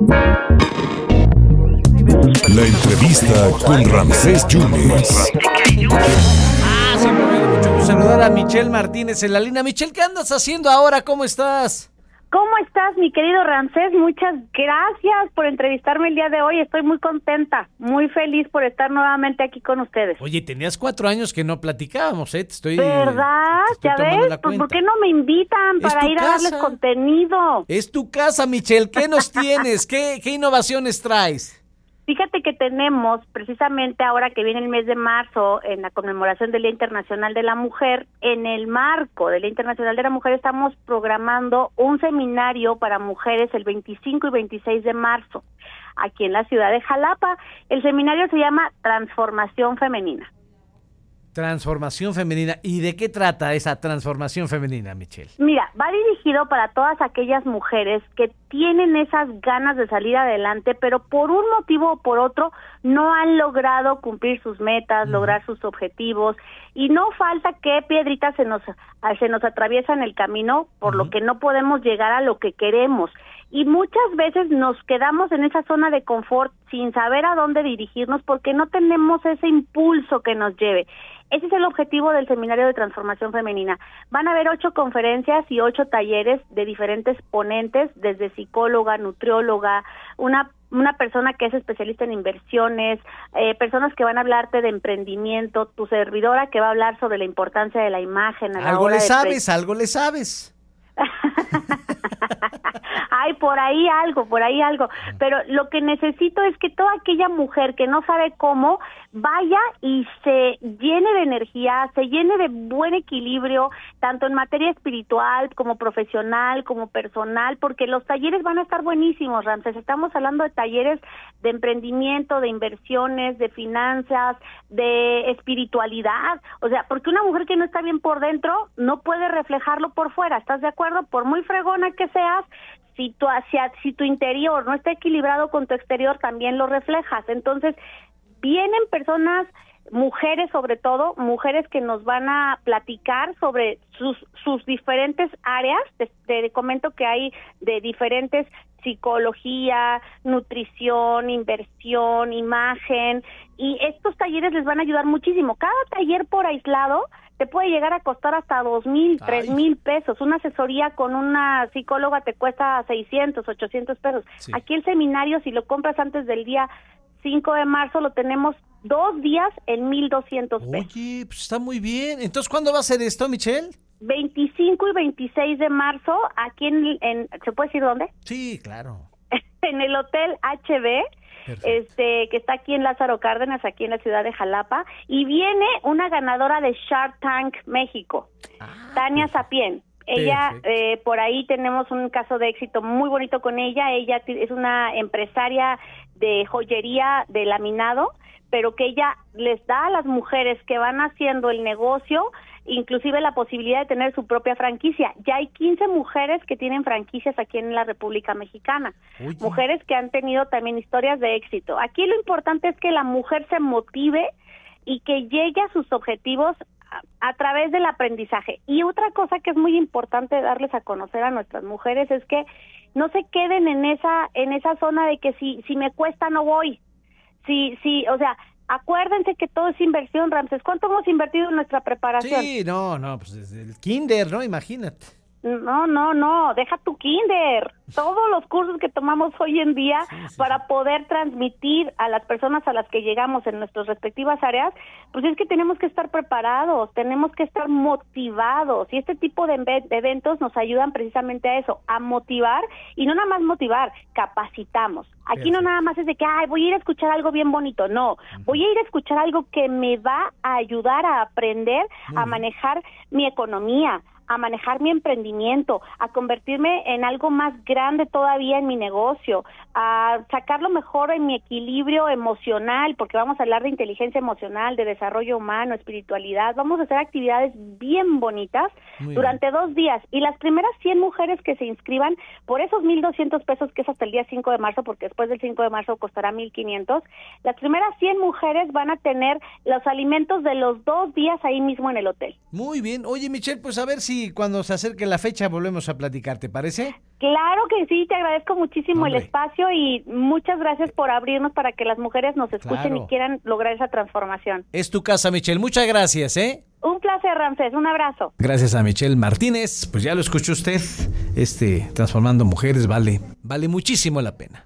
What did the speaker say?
La entrevista con Ramsés Yunes. Ah, siempre me mucho saludar a Michelle Martínez en la línea. Michelle, ¿qué andas haciendo ahora? ¿Cómo estás? ¿Cómo estás, mi querido Ramsés? Muchas gracias por entrevistarme el día de hoy. Estoy muy contenta, muy feliz por estar nuevamente aquí con ustedes. Oye, tenías cuatro años que no platicábamos, ¿eh? Te estoy. ¿Verdad? te estoy ¿Ya ves? Pues, ¿Por qué no me invitan para ir a darles contenido? Es tu casa, Michelle. ¿Qué nos tienes? ¿Qué, qué innovaciones traes? Fíjate que tenemos, precisamente ahora que viene el mes de marzo, en la conmemoración del Día Internacional de la Mujer, en el marco del Día Internacional de la Mujer estamos programando un seminario para mujeres el 25 y 26 de marzo, aquí en la ciudad de Jalapa. El seminario se llama Transformación Femenina. Transformación femenina. ¿Y de qué trata esa transformación femenina, Michelle? Mira, va dirigido para todas aquellas mujeres que tienen esas ganas de salir adelante, pero por un motivo o por otro no han logrado cumplir sus metas, lograr sus objetivos y no falta que piedritas se nos se nos atraviesan el camino por lo que no podemos llegar a lo que queremos. Y muchas veces nos quedamos en esa zona de confort sin saber a dónde dirigirnos porque no tenemos ese impulso que nos lleve. Ese es el objetivo del Seminario de Transformación Femenina. Van a haber ocho conferencias y ocho talleres de diferentes ponentes, desde psicóloga, nutrióloga, una una persona que es especialista en inversiones, eh, personas que van a hablarte de emprendimiento, tu servidora que va a hablar sobre la importancia de la imagen. A la Algo hora le de sabes, algo le sabes. Ay, por ahí algo, por ahí algo. Pero lo que necesito es que toda aquella mujer que no sabe cómo vaya y se llene de energía, se llene de buen equilibrio, tanto en materia espiritual como profesional, como personal, porque los talleres van a estar buenísimos, Ramses. Estamos hablando de talleres de emprendimiento, de inversiones, de finanzas, de espiritualidad. O sea, porque una mujer que no está bien por dentro no puede reflejarlo por fuera. ¿Estás de acuerdo? Por muy fregona que seas, si tu, hacia, si tu interior no está equilibrado con tu exterior, también lo reflejas. Entonces, vienen personas, mujeres sobre todo, mujeres que nos van a platicar sobre sus, sus diferentes áreas. Te, te comento que hay de diferentes psicología, nutrición, inversión, imagen, y estos talleres les van a ayudar muchísimo. Cada taller por aislado te puede llegar a costar hasta dos mil, tres mil pesos. Una asesoría con una psicóloga te cuesta 600, 800 pesos. Sí. Aquí el seminario, si lo compras antes del día 5 de marzo, lo tenemos dos días en 1200 pesos. Oye, pues está muy bien. Entonces, ¿cuándo va a ser esto, Michelle? 25 y 26 de marzo, aquí en, en ¿se puede decir dónde? Sí, claro. en el Hotel HB, Perfecto. este, que está aquí en Lázaro Cárdenas, aquí en la ciudad de Jalapa, y viene una ganadora de Shark Tank México, Tania Sapien. Ella, eh, por ahí tenemos un caso de éxito muy bonito con ella. Ella es una empresaria de joyería de laminado, pero que ella les da a las mujeres que van haciendo el negocio inclusive la posibilidad de tener su propia franquicia. Ya hay 15 mujeres que tienen franquicias aquí en la República Mexicana. Mujeres que han tenido también historias de éxito. Aquí lo importante es que la mujer se motive y que llegue a sus objetivos a, a través del aprendizaje. Y otra cosa que es muy importante darles a conocer a nuestras mujeres es que no se queden en esa en esa zona de que si si me cuesta no voy. Si si, o sea, acuérdense que todo es inversión, Ramses. ¿Cuánto hemos invertido en nuestra preparación? Sí, no, no, pues el kinder, ¿no? Imagínate. No, no, no, deja tu kinder. Todos los cursos que tomamos hoy en día Sí, sí, para poder transmitir a las personas a las que llegamos en nuestras respectivas áreas, pues es que tenemos que estar preparados, tenemos que estar motivados. Y este tipo de, eve- de eventos nos ayudan precisamente a eso, a motivar y no nada más motivar, capacitamos. Aquí no nada más es de que, ay, voy a ir a escuchar algo bien bonito, no, voy a ir a escuchar algo que me va a ayudar a aprender Muy a manejar mi economía, a manejar mi emprendimiento, a convertirme en algo más grande todavía en mi negocio, a sacarlo mejor en mi equilibrio emocional, porque vamos a hablar de inteligencia emocional, de desarrollo humano, espiritualidad, vamos a hacer actividades bien bonitas Muy durante dos días y las primeras 100 mujeres que se inscriban por esos 1.200 pesos que es hasta el día 5 de marzo, porque después del 5 de marzo costará 1.500, las primeras 100 mujeres van a tener los alimentos de los dos días ahí mismo en el hotel. Muy bien. Oye, Michelle, pues a ver si y cuando se acerque la fecha volvemos a platicar, ¿te parece? Claro que sí, te agradezco muchísimo el espacio y muchas gracias por abrirnos para que las mujeres nos escuchen Claro. y quieran lograr esa transformación. Es tu casa, Michelle. Muchas gracias, ¿eh? Un placer, Ramsés, un abrazo. Gracias a Michelle Martínez. Pues ya lo escuchó usted. Este Transformando Mujeres vale, vale muchísimo la pena.